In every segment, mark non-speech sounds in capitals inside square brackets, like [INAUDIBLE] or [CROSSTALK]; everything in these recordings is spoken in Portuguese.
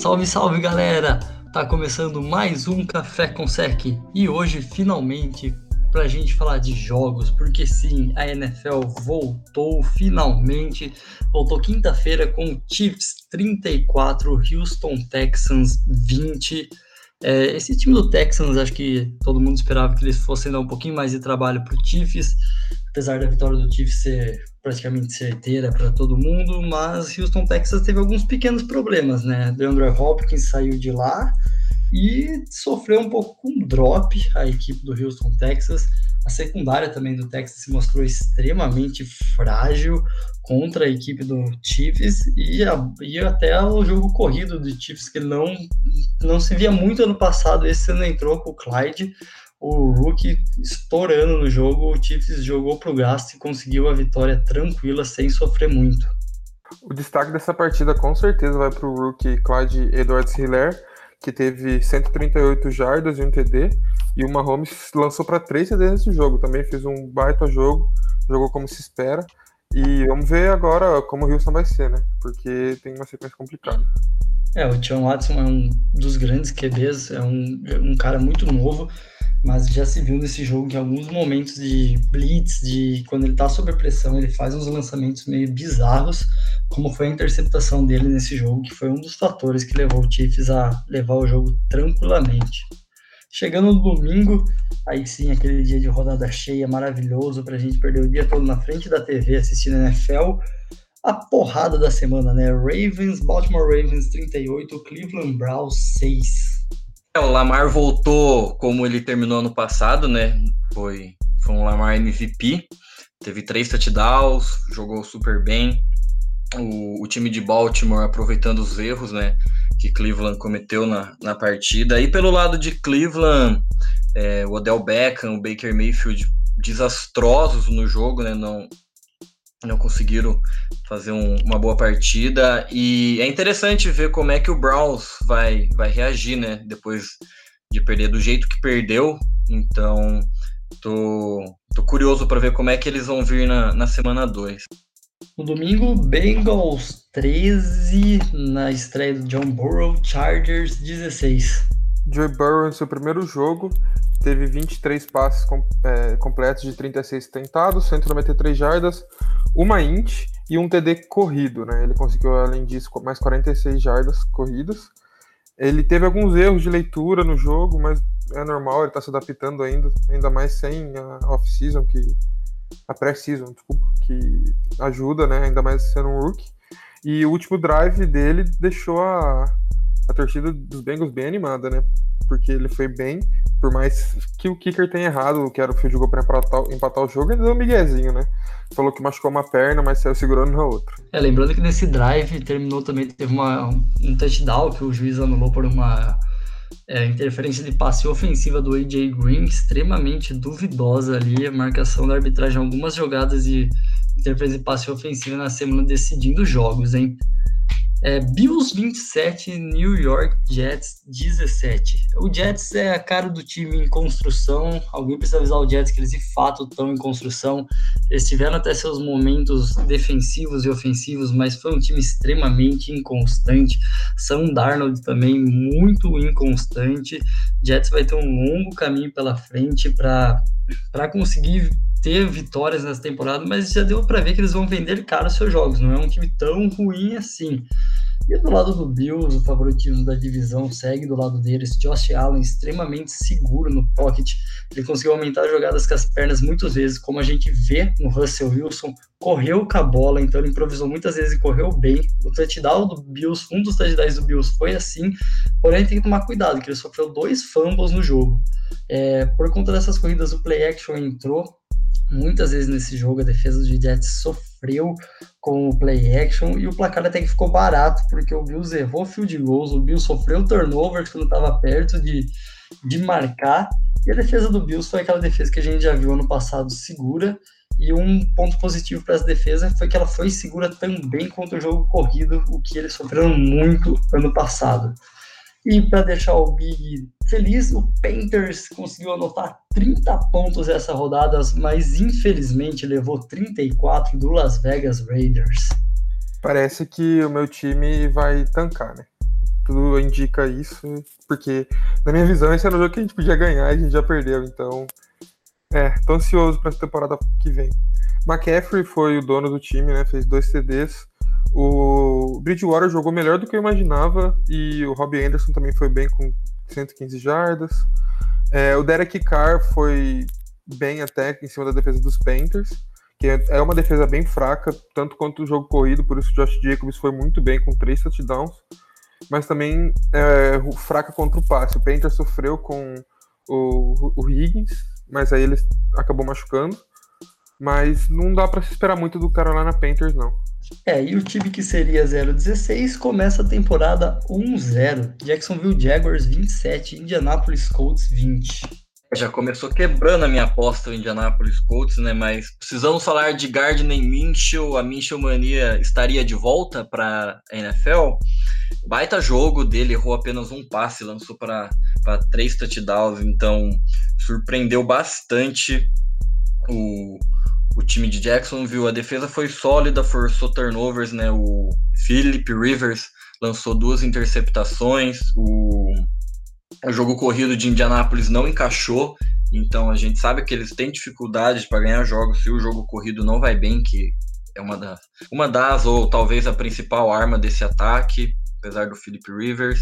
Salve, salve galera! Tá começando mais um Café com Sec e hoje finalmente pra gente falar de jogos, porque sim, a NFL voltou finalmente, voltou quinta-feira com Chiefs 34, Houston Texans 20. É, esse time do Texans, acho que todo mundo esperava que eles fossem dar um pouquinho mais de trabalho pro Chiefs, apesar da vitória do Chiefs ser praticamente certeira para todo mundo, mas Houston Texas teve alguns pequenos problemas, né? DeAndre Hopkins saiu de lá e sofreu um pouco com drop a equipe do Houston Texas. A secundária também do Texas se mostrou extremamente frágil contra a equipe do Chiefs e, a, e até o jogo corrido do Chiefs que não não se via muito ano passado. Esse ano entrou com o Clyde, o rookie estourando no jogo, o Chiefs jogou pro gasto e conseguiu a vitória tranquila, sem sofrer muito. O destaque dessa partida com certeza vai pro rookie Clyde Edwards-Hiller, que teve 138 jardas e um TD, e o Mahomes lançou para três TDs nesse jogo, também fez um baita jogo, jogou como se espera, e vamos ver agora como o Houston vai ser, né? Porque tem uma sequência complicada. É, o John Watson é um dos grandes QBs, é um, é um cara muito novo, mas já se viu nesse jogo que em alguns momentos de blitz, de quando ele tá sob pressão, ele faz uns lançamentos meio bizarros, como foi a interceptação dele nesse jogo, que foi um dos fatores que levou o Chiefs a levar o jogo tranquilamente. Chegando no domingo, aí sim, aquele dia de rodada cheia, maravilhoso, pra gente perder o dia todo na frente da TV assistindo a NFL, a porrada da semana, né? Ravens, Baltimore Ravens 38, Cleveland Browns 6. É, o Lamar voltou como ele terminou ano passado, né? Foi, foi um Lamar MVP, teve três touchdowns, jogou super bem. O, o time de Baltimore aproveitando os erros, né? Que Cleveland cometeu na, na partida. E pelo lado de Cleveland, é, o Odell Beckham, o Baker Mayfield desastrosos no jogo, né? Não, não conseguiram fazer um, uma boa partida e é interessante ver como é que o Browns vai, vai reagir, né? Depois de perder do jeito que perdeu. Então, tô, tô curioso para ver como é que eles vão vir na, na semana 2. No domingo, Bengals 13 na estreia do John Burrow, Chargers 16. Joe Burrow em seu primeiro jogo teve 23 passes com, é, completos de 36 tentados, 193 jardas, uma int e um TD corrido, né? Ele conseguiu, além disso, mais 46 jardas corridas. Ele teve alguns erros de leitura no jogo, mas é normal, ele está se adaptando ainda, ainda mais sem a off-season, que a pré-season, desculpa, que ajuda, né? Ainda mais sendo um rookie. E o último drive dele deixou a, a torcida dos Bengals bem animada, né? Porque ele foi bem, por mais que o kicker tenha errado, que era o field goal para empatar, empatar, o jogo, ele deu um miguezinho, né? Falou que machucou uma perna, mas saiu segurando na outra. É, lembrando que nesse drive terminou também, teve uma, um touchdown que o juiz anulou por uma é, interferência de passe ofensiva do AJ Green, extremamente duvidosa ali, a marcação da arbitragem, algumas jogadas de interferência de passe ofensiva na semana decidindo jogos, hein? É, Bills 27, New York Jets 17. O Jets é a cara do time em construção. Alguém precisa avisar o Jets que eles de fato estão em construção. Eles tiveram até seus momentos defensivos e ofensivos, mas foi um time extremamente inconstante. Sam Darnold também muito inconstante. Jets vai ter um longo caminho pela frente para conseguir ter vitórias nessa temporada, mas já deu para ver que eles vão vender caro os seus jogos. Não é um time tão ruim assim. E do lado do Bills, o favoritismo da divisão segue do lado deles. Josh Allen extremamente seguro no pocket. Ele conseguiu aumentar jogadas com as pernas muitas vezes, como a gente vê no Russell Wilson. Correu com a bola, então ele improvisou muitas vezes e correu bem. O touchdown do Bills, um dos touchdowns do Bills foi assim. Porém, tem que tomar cuidado, que ele sofreu dois fumbles no jogo. É, por conta dessas corridas, o play action entrou Muitas vezes nesse jogo a defesa do Jets sofreu com o play action e o placar até que ficou barato, porque o Bills errou field goals, o Bills sofreu turnover quando estava perto de, de marcar, e a defesa do Bills foi aquela defesa que a gente já viu ano passado segura, e um ponto positivo para essa defesa foi que ela foi segura também contra o jogo corrido, o que eles sofreram muito ano passado. E para deixar o Big feliz, o Panthers conseguiu anotar 30 pontos essa rodada, mas infelizmente levou 34 do Las Vegas Raiders. Parece que o meu time vai tancar, né? tudo indica isso, porque na minha visão esse era um jogo que a gente podia ganhar e a gente já perdeu, então é, tô ansioso para essa temporada que vem. McCaffrey foi o dono do time, né? Fez dois CDs. O Bridgewater jogou melhor do que eu imaginava e o Robbie Anderson também foi bem com 115 jardas. É, o Derek Carr foi bem até em cima da defesa dos Panthers, que é, é uma defesa bem fraca, tanto quanto o jogo corrido, por isso o Josh Jacobs foi muito bem com três touchdowns, mas também é, fraca contra o passe. O Panthers sofreu com o, o Higgins, mas aí ele acabou machucando. Mas não dá para se esperar muito do Carolina Panthers, não. É, e o time que seria 0-16 começa a temporada 1-0. Jacksonville Jaguars 27, Indianapolis Colts 20. Já começou quebrando a minha aposta o Indianapolis Colts, né? Mas precisamos falar de Gardner Minshew. A Minshew mania estaria de volta para a NFL. Baita jogo dele, errou apenas um passe, lançou para três touchdowns, então surpreendeu bastante o, o time de Jacksonville. A defesa foi sólida, forçou turnovers, né? O Philip Rivers lançou duas interceptações. O, o jogo corrido de Indianápolis não encaixou. Então a gente sabe que eles têm dificuldades para ganhar jogos se o jogo corrido não vai bem, que é uma das, uma das ou talvez a principal arma desse ataque, apesar do Philip Rivers.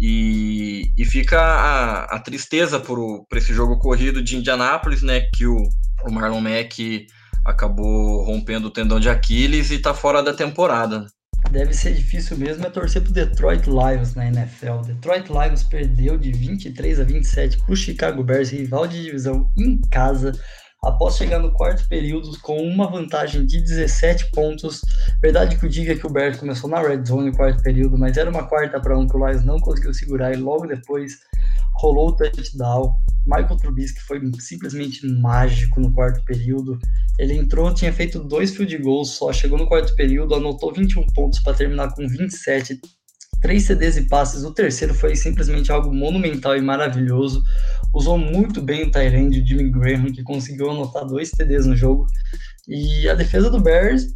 E, e fica a, a tristeza por, esse jogo corrido de Indianápolis, né? Que o, o Marlon Mack acabou rompendo o tendão de Aquiles e tá fora da temporada. Deve ser difícil mesmo é torcer pro Detroit Lions na NFL. Detroit Lions perdeu de 23 a 27 pro Chicago Bears, rival de divisão em casa, após chegar no quarto período com uma vantagem de 17 pontos. Verdade que o diga que o Bears começou na red zone no quarto período, mas era uma quarta para um que o Lions não conseguiu segurar e logo depois rolou o touchdown. Michael Trubisky foi simplesmente mágico no quarto período. Ele entrou, tinha feito dois field goals só, chegou no quarto período, anotou 21 pontos para terminar com 27, três CDs e passes. O terceiro foi simplesmente algo monumental e maravilhoso. Usou muito bem o Tyrande, Jimmy Graham, que conseguiu anotar dois TDs no jogo. E a defesa do Bears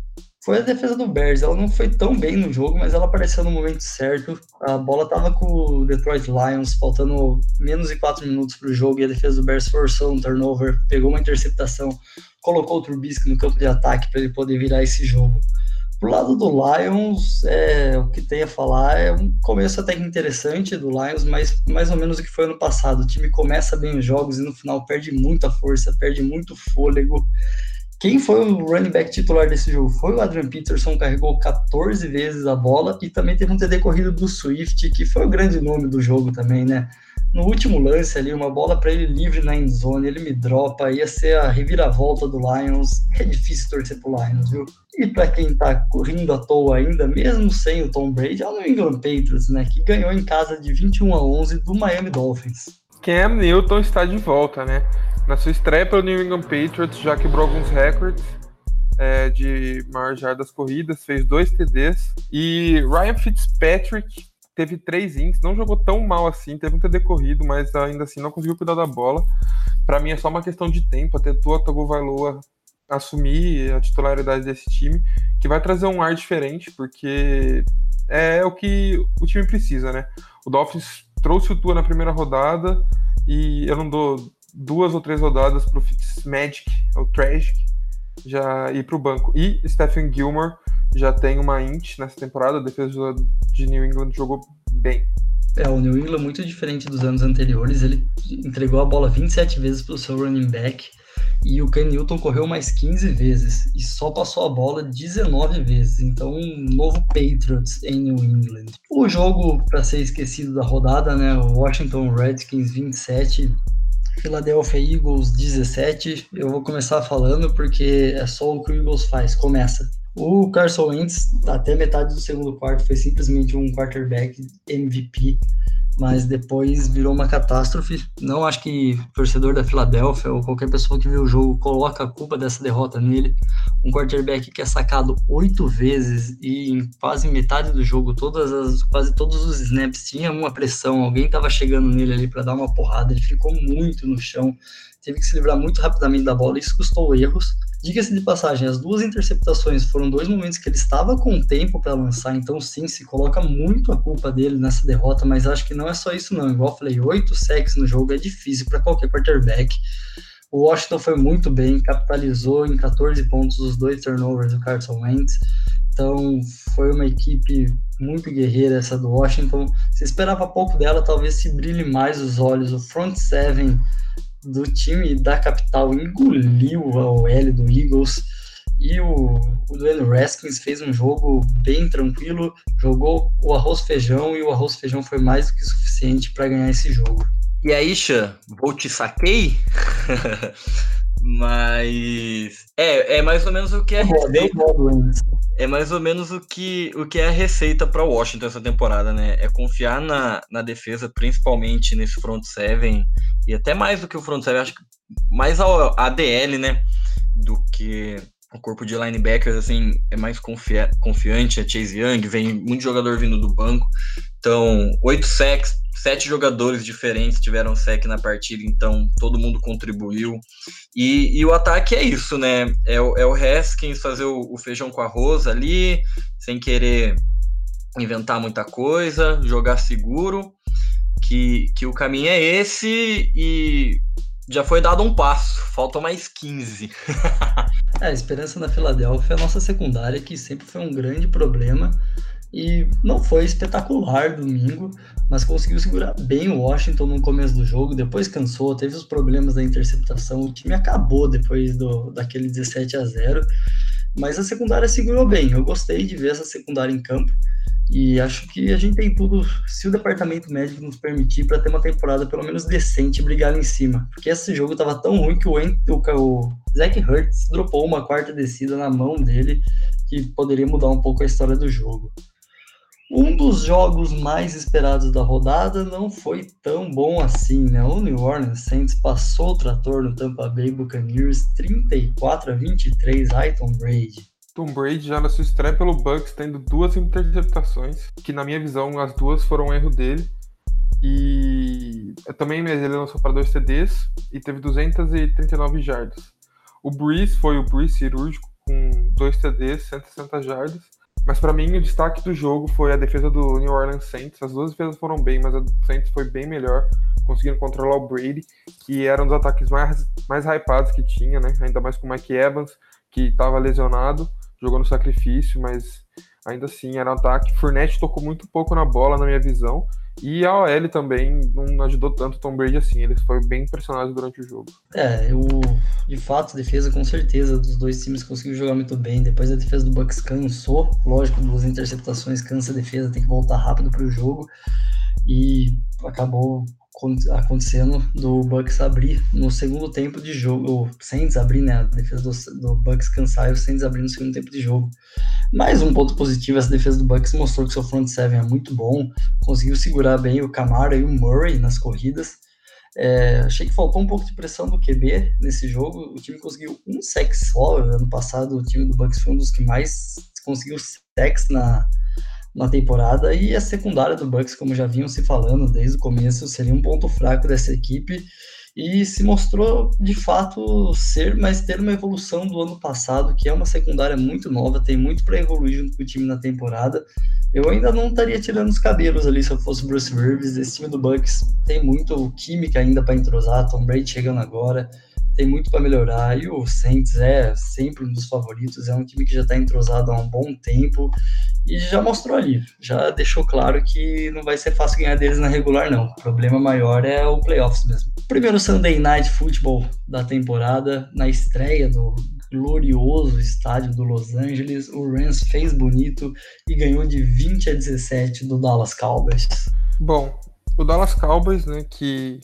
foi a defesa do Bears. Ela não foi tão bem no jogo, mas ela apareceu no momento certo. A bola estava com o Detroit Lions, faltando menos de 4 minutos para o jogo, e a defesa do Bears forçou um turnover, pegou uma interceptação, colocou o Trubisky no campo de ataque para ele poder virar esse jogo. Pro lado do Lions, é, o que tem a falar é um começo até que interessante do Lions, mas mais ou menos o que foi ano passado. O time começa bem os jogos e no final perde muita força, perde muito fôlego. Quem foi o running back titular desse jogo? Foi o Adrian Peterson, carregou 14 vezes a bola e também teve um TD corrido do Swift, que foi o grande nome do jogo também, né? No último lance ali, uma bola para ele livre na endzone, ele me dropa, ia ser a reviravolta do Lions. É difícil torcer pro Lions, viu? E para quem tá correndo à toa ainda, mesmo sem o Tom Brady, é o New England Patriots, né? Que ganhou em casa de 21 a 11 do Miami Dolphins. Cam Newton está de volta, né? Na sua estreia pelo New England Patriots, já quebrou alguns recordes é, de maior jardas corridas, fez dois TDs. E Ryan Fitzpatrick teve três ins, não jogou tão mal assim, teve um TD corrido, mas ainda assim não conseguiu cuidar da bola. Para mim é só uma questão de tempo até Tua Tagovailoa assumir a titularidade desse time, que vai trazer um ar diferente, porque é o que o time precisa, né? O Dolphins trouxe o Tua na primeira rodada e eu não dou duas ou três rodadas para o Fitzmagic, ou Tragic, já ir para o banco. E Stephen Gilmore já tem uma int nessa temporada, a defesa de New England jogou bem. É, o New England muito diferente dos anos anteriores, ele entregou a bola 27 vezes para o seu running back e o Ken Newton correu mais 15 vezes e só passou a bola 19 vezes. Então, um novo Patriots em New England. O jogo para ser esquecido da rodada, né? O Washington Redskins 27, Philadelphia Eagles 17. Eu vou começar falando porque é só o que o Eagles faz, começa. O Carson Wentz, até metade do segundo quarto, foi simplesmente um quarterback MVP, mas depois virou uma catástrofe. Não acho que torcedor da Filadélfia ou qualquer pessoa que viu o jogo coloca a culpa dessa derrota nele. Um quarterback que é sacado oito vezes e em quase metade do jogo, todas as, quase todos os snaps tinha uma pressão, alguém estava chegando nele ali para dar uma porrada, ele ficou muito no chão, teve que se livrar muito rapidamente da bola, isso custou erros Diga-se de passagem, as duas interceptações foram dois momentos que ele estava com tempo para lançar, então sim, se coloca muito a culpa dele nessa derrota, mas acho que não é só isso não. Igual eu falei, oito sacks no jogo é difícil para qualquer quarterback. O Washington foi muito bem, capitalizou em 14 pontos os dois turnovers do Carson Wentz. Então, foi uma equipe muito guerreira essa do Washington. Se esperava pouco dela, talvez se brilhe mais os olhos. O front seven do time da capital engoliu a OL do Eagles. E o, o Dwayne Raskins fez um jogo bem tranquilo, jogou o arroz feijão e o arroz feijão foi mais do que suficiente para ganhar esse jogo. E aí, Xan, vou te saquei? [LAUGHS] Mas é, é mais ou menos o que é receita. É mais ou menos o que, o que é a receita para Washington essa temporada, né? É confiar na, na defesa, principalmente nesse front seven, e até mais do que o front seven, acho que mais a ADL, né? Do que o corpo de linebackers assim é mais confia confiante, é Chase Young, vem muito jogador vindo do banco. Então, oito sacks, sete jogadores diferentes tiveram sec na partida, então todo mundo contribuiu. E, e o ataque é isso, né? É, o, é o Haskins fazer o, o feijão com arroz ali, sem querer inventar muita coisa, jogar seguro, que, que o caminho é esse e já foi dado um passo, faltam mais 15. [LAUGHS] é, a esperança na Filadélfia é a nossa secundária, que sempre foi um grande problema e não foi espetacular domingo, mas conseguiu segurar bem o Washington no começo do jogo, depois cansou, teve os problemas da interceptação, o time acabou depois do, daquele 17 a 0 mas a secundária segurou bem, eu gostei de ver essa secundária em campo, e acho que a gente tem tudo, se o departamento médico nos permitir, para ter uma temporada pelo menos decente brigar em cima. Porque esse jogo estava tão ruim que o, o, o Zach Hurts dropou uma quarta descida na mão dele, que poderia mudar um pouco a história do jogo. Um dos jogos mais esperados da rodada não foi tão bom assim, né? O New Orleans Saints passou o trator no Tampa Bay Buccaneers 34 a 23, Aiton Brady. Tom Brady já na sua estreia pelo Bucks tendo duas interceptações, que na minha visão as duas foram um erro dele. E também ele lançou para dois CDs e teve 239 jardas. O Breeze foi o Breeze cirúrgico com dois CDs, 160 jardas. Mas para mim o destaque do jogo foi a defesa do New Orleans Saints. As duas defesas foram bem, mas a do Saints foi bem melhor, conseguindo controlar o Brady, que era um dos ataques mais, mais hypados que tinha, né? Ainda mais com o Mike Evans, que estava lesionado jogou no sacrifício, mas ainda assim era um ataque. Fournette tocou muito pouco na bola, na minha visão. E a OL também não ajudou tanto o Tom Brady assim, ele foi bem impressionado durante o jogo. É, eu, de fato, a defesa com certeza dos dois times conseguiu jogar muito bem. Depois a defesa do Bucks cansou, lógico, duas interceptações cansa a defesa, tem que voltar rápido para o jogo. E acabou acontecendo do Bucks abrir no segundo tempo de jogo, o Saints abrir, né, a defesa do, do Bucks cansar e o Saints abrir no segundo tempo de jogo. Mais um ponto positivo, essa defesa do Bucks mostrou que seu front seven é muito bom, conseguiu segurar bem o Camara e o Murray nas corridas. É, achei que faltou um pouco de pressão do QB nesse jogo. O time conseguiu um sec só. Ano passado, o time do Bucks foi um dos que mais conseguiu sex na, na temporada e a secundária do Bucks, como já vinham se falando desde o começo, seria um ponto fraco dessa equipe e se mostrou de fato ser, mas ter uma evolução do ano passado, que é uma secundária muito nova, tem muito para evoluir junto com o time na temporada. Eu ainda não estaria tirando os cabelos ali se eu fosse Bruce Rivers. Esse time do Bucks tem muito química ainda para entrosar, Tom Brady chegando agora tem muito para melhorar. E o Saints é sempre um dos favoritos, é um time que já está entrosado há um bom tempo e já mostrou ali, já deixou claro que não vai ser fácil ganhar deles na regular, não. O problema maior é o playoffs mesmo. Primeiro Sunday Night Football da temporada, na estreia do glorioso estádio do Los Angeles, o Rams fez bonito e ganhou de 20 a 17 do Dallas Cowboys. Bom, o Dallas Cowboys, né, que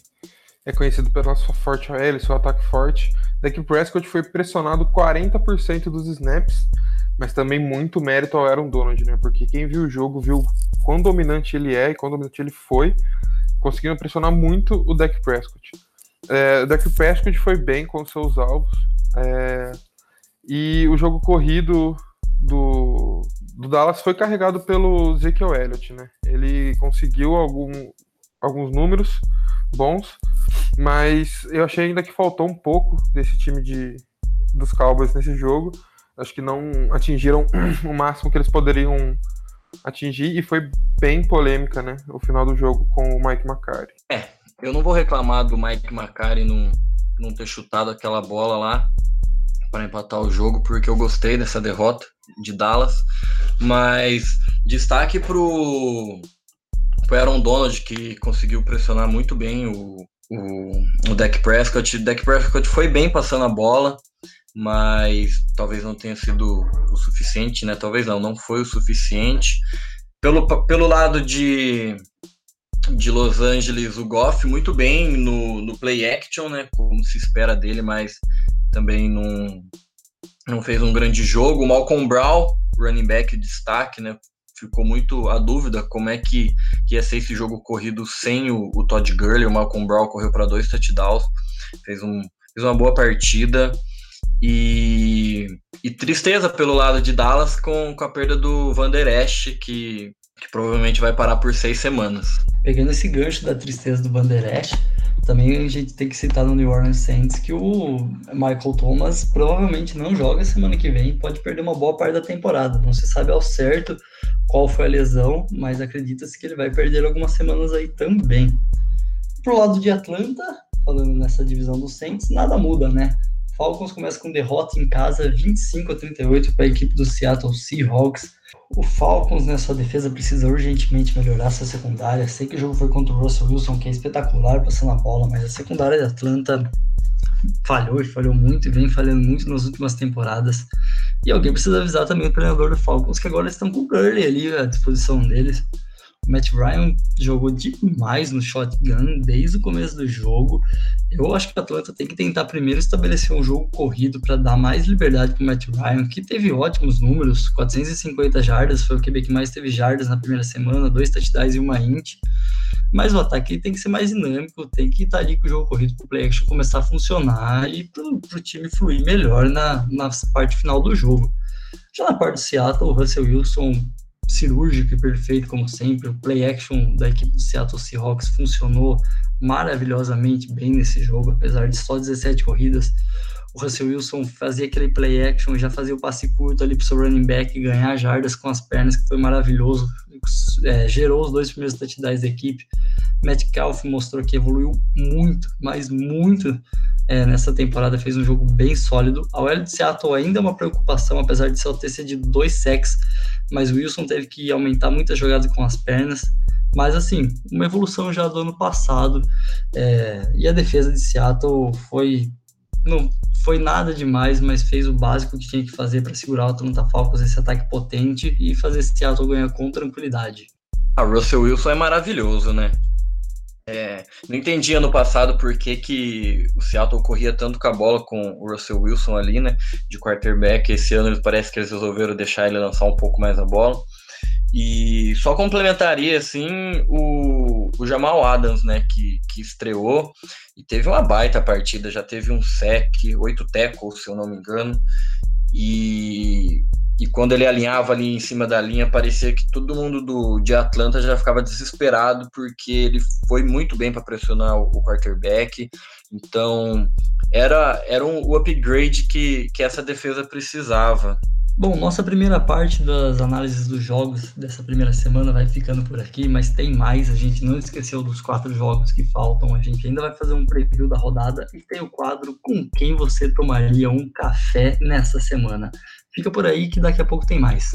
é conhecido pela sua forte OL, seu ataque forte. Dak Prescott foi pressionado 40% dos snaps, mas também muito mérito ao Aaron Donald, né? Porque quem viu o jogo viu quão dominante ele é e quão dominante ele foi, conseguindo pressionar muito o Dak Prescott. É, o Dak Prescott foi bem com seus alvos, é, e o jogo corrido do, do Dallas foi carregado pelo Ezekiel Elliott, né? Ele conseguiu algum, alguns números bons, mas eu achei ainda que faltou um pouco desse time de, dos Cowboys nesse jogo. Acho que não atingiram [CLEARS THROAT] o máximo que eles poderiam atingir e foi bem polêmica, né? O final do jogo com o Mike McCarthy. É, eu não vou reclamar do Mike McCarthy não, não ter chutado aquela bola lá para empatar o jogo, porque eu gostei dessa derrota de Dallas. Mas destaque pro, pro Aaron Donald, que conseguiu pressionar muito bem o, o, o Prescott. Dak Prescott foi bem passando a bola, mas talvez não tenha sido o suficiente, né? Talvez não, não foi o suficiente. Pelo, pelo lado de, de Los Angeles, o Goff muito bem no, no play action, né? Como se espera dele, mas também não, não fez um grande jogo. O Malcolm Brown, running back destaque, né? Ficou muito a dúvida como é que, que ia ser esse jogo corrido sem o, o Todd Gurley. O Malcolm Brown correu para dois touchdowns, fez, um, fez uma boa partida. E, e tristeza pelo lado de Dallas com, com a perda do Van Esch, que, que provavelmente vai parar por seis semanas. Pegando esse gancho da tristeza do Van Esch, também a gente tem que citar no New Orleans Saints que o Michael Thomas provavelmente não joga semana que vem, pode perder uma boa parte da temporada. Não se sabe ao certo qual foi a lesão, mas acredita-se que ele vai perder algumas semanas aí também. Pro lado de Atlanta, falando nessa divisão do Saints, nada muda, né? Falcons começa com derrota em casa, 25 a 38 para a equipe do Seattle Seahawks. O Falcons, né, sua defesa precisa urgentemente melhorar sua secundária. Sei que o jogo foi contra o Russell Wilson, que é espetacular passando a bola, mas a secundária de Atlanta falhou e falhou muito e vem falhando muito nas últimas temporadas. E alguém precisa avisar também o treinador do Falcons que agora estão com o Gurley ali à disposição deles. Matt Ryan jogou demais no shotgun desde o começo do jogo. Eu acho que o Atlanta tem que tentar primeiro estabelecer um jogo corrido para dar mais liberdade para o Matt Ryan, que teve ótimos números, 450 jardas, foi o QB que mais teve jardas na primeira semana, dois touchdowns e uma int. Mas o ataque tem que ser mais dinâmico, tem que estar ali com o jogo corrido para o play action começar a funcionar e para o time fluir melhor na, na parte final do jogo. Já na parte do Seattle, o Russell Wilson cirúrgico e perfeito, como sempre. O play action da equipe do Seattle Seahawks funcionou maravilhosamente bem nesse jogo, apesar de só 17 corridas. O Russell Wilson fazia aquele play action, já fazia o passe curto ali para o seu running back ganhar jardas com as pernas, que foi maravilhoso. É, gerou os dois primeiros touchdowns da equipe. Metcalf mostrou que evoluiu muito, mas muito é, nessa temporada, fez um jogo bem sólido. A OL de Seattle ainda é uma preocupação, apesar de só ter cedido dois sacks, mas o Wilson teve que aumentar muitas jogadas com as pernas. Mas assim, uma evolução já do ano passado. É, e a defesa de Seattle foi. Não foi nada demais, mas fez o básico que tinha que fazer para segurar o Atlanta Falcons, esse ataque potente, e fazer Seattle ganhar com tranquilidade. A Russell Wilson é maravilhoso, né? É, não entendi ano passado por que, que o Seattle corria tanto com a bola com o Russell Wilson ali, né? De quarterback. Esse ano parece que eles resolveram deixar ele lançar um pouco mais a bola. E só complementaria, assim, o, o Jamal Adams, né? Que, que estreou e teve uma baita partida. Já teve um sec, oito tackles, se eu não me engano. E e quando ele alinhava ali em cima da linha, parecia que todo mundo do, de Atlanta já ficava desesperado, porque ele foi muito bem para pressionar o, o, quarterback. Então, era, era um, o upgrade que, que essa defesa precisava. Bom, nossa primeira parte das análises dos jogos dessa primeira semana vai ficando por aqui, mas tem mais. A gente não esqueceu dos quatro jogos que faltam. A gente ainda vai fazer um preview da rodada e tem o quadro com quem você tomaria um café nessa semana. Fica por aí que daqui a pouco tem mais.